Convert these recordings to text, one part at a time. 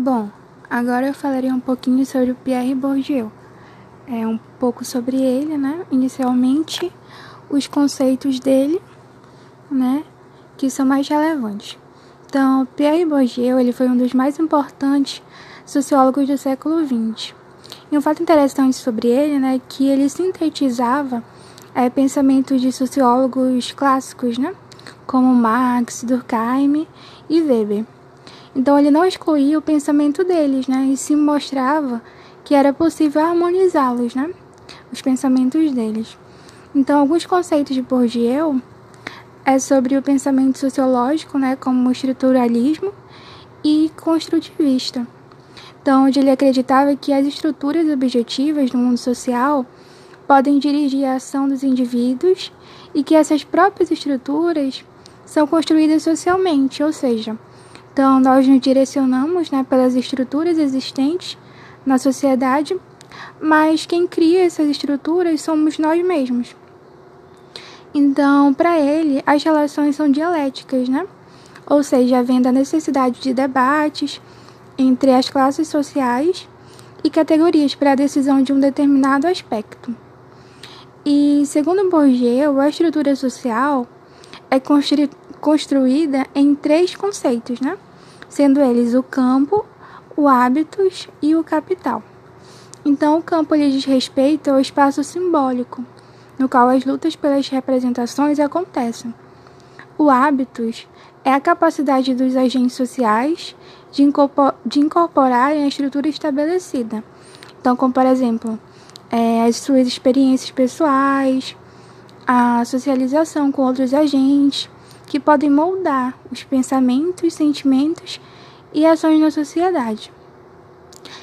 Bom, agora eu falarei um pouquinho sobre o Pierre Bourdieu. É um pouco sobre ele, né? Inicialmente, os conceitos dele, né, que são mais relevantes. Então, Pierre Bourdieu, ele foi um dos mais importantes sociólogos do século XX. E um fato interessante sobre ele, né, é que ele sintetizava é, pensamentos de sociólogos clássicos, né, como Marx, Durkheim e Weber. Então ele não excluía o pensamento deles, né? E se mostrava que era possível harmonizá-los, né? Os pensamentos deles. Então alguns conceitos de Bourdieu é sobre o pensamento sociológico, né, como estruturalismo e construtivista. Então, onde ele acreditava que as estruturas objetivas do mundo social podem dirigir a ação dos indivíduos e que essas próprias estruturas são construídas socialmente, ou seja, então, nós nos direcionamos né, pelas estruturas existentes na sociedade, mas quem cria essas estruturas somos nós mesmos. Então, para ele, as relações são dialéticas, né? Ou seja, havendo a necessidade de debates entre as classes sociais e categorias para a decisão de um determinado aspecto. E, segundo Bourdieu, a estrutura social é construída em três conceitos, né? Sendo eles o campo, o hábitos e o capital. Então, o campo lhe diz respeito ao espaço simbólico, no qual as lutas pelas representações acontecem. O hábitos é a capacidade dos agentes sociais de, incorpor de incorporarem a estrutura estabelecida. Então, como por exemplo, é, as suas experiências pessoais, a socialização com outros agentes, que podem moldar os pensamentos, sentimentos e ações na sociedade.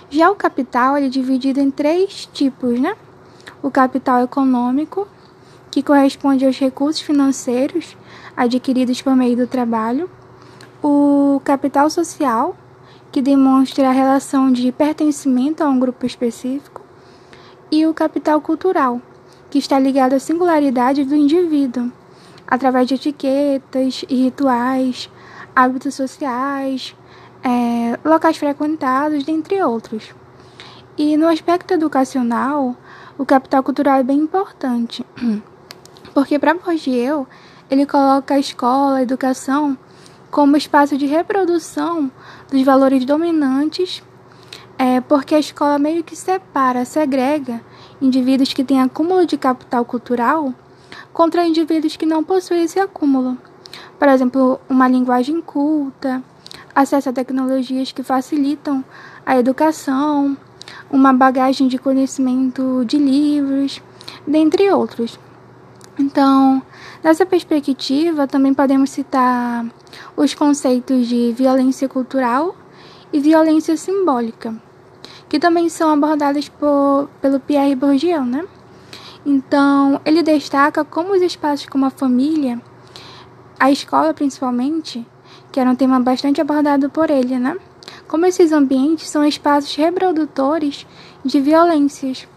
Já o capital é dividido em três tipos, né? O capital econômico, que corresponde aos recursos financeiros adquiridos por meio do trabalho, o capital social, que demonstra a relação de pertencimento a um grupo específico, e o capital cultural, que está ligado à singularidade do indivíduo através de etiquetas e rituais, hábitos sociais, é, locais frequentados, dentre outros. E no aspecto educacional, o capital cultural é bem importante, porque para Bourdieu, ele coloca a escola, a educação, como espaço de reprodução dos valores dominantes, é, porque a escola meio que separa, segrega indivíduos que têm acúmulo de capital cultural contra indivíduos que não possuem esse acúmulo. Por exemplo, uma linguagem culta, acesso a tecnologias que facilitam a educação, uma bagagem de conhecimento de livros, dentre outros. Então, nessa perspectiva, também podemos citar os conceitos de violência cultural e violência simbólica, que também são abordados por, pelo Pierre Bourdieu, né? Então, ele destaca como os espaços como a família, a escola principalmente, que era um tema bastante abordado por ele, né? Como esses ambientes são espaços reprodutores de violências,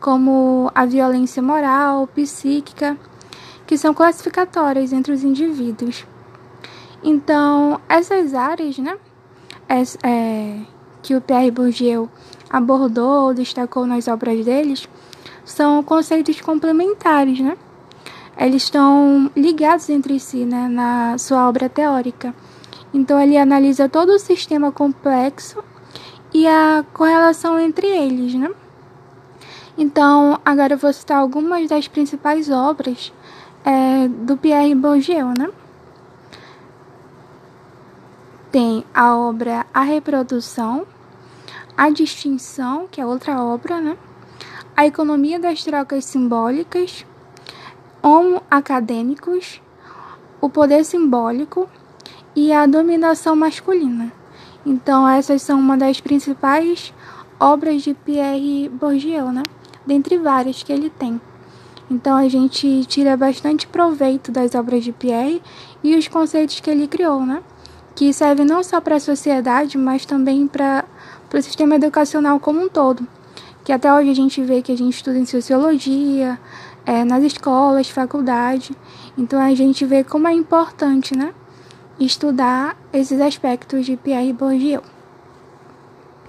como a violência moral, psíquica, que são classificatórias entre os indivíduos. Então, essas áreas, né, é, que o Pierre Bourdieu abordou, destacou nas obras deles, são conceitos complementares, né? Eles estão ligados entre si, né, na sua obra teórica. Então ele analisa todo o sistema complexo e a correlação entre eles, né? Então, agora eu vou citar algumas das principais obras é, do Pierre Bourdieu, né? Tem a obra A Reprodução, A Distinção, que é outra obra, né? A economia das trocas simbólicas, homo acadêmicos, o poder simbólico e a dominação masculina. Então, essas são uma das principais obras de Pierre Bourdieu, né? Dentre várias que ele tem. Então, a gente tira bastante proveito das obras de Pierre e os conceitos que ele criou, né? Que servem não só para a sociedade, mas também para o sistema educacional como um todo que até hoje a gente vê que a gente estuda em sociologia, é, nas escolas, faculdade. Então a gente vê como é importante, né, estudar esses aspectos de Pierre Bourdieu.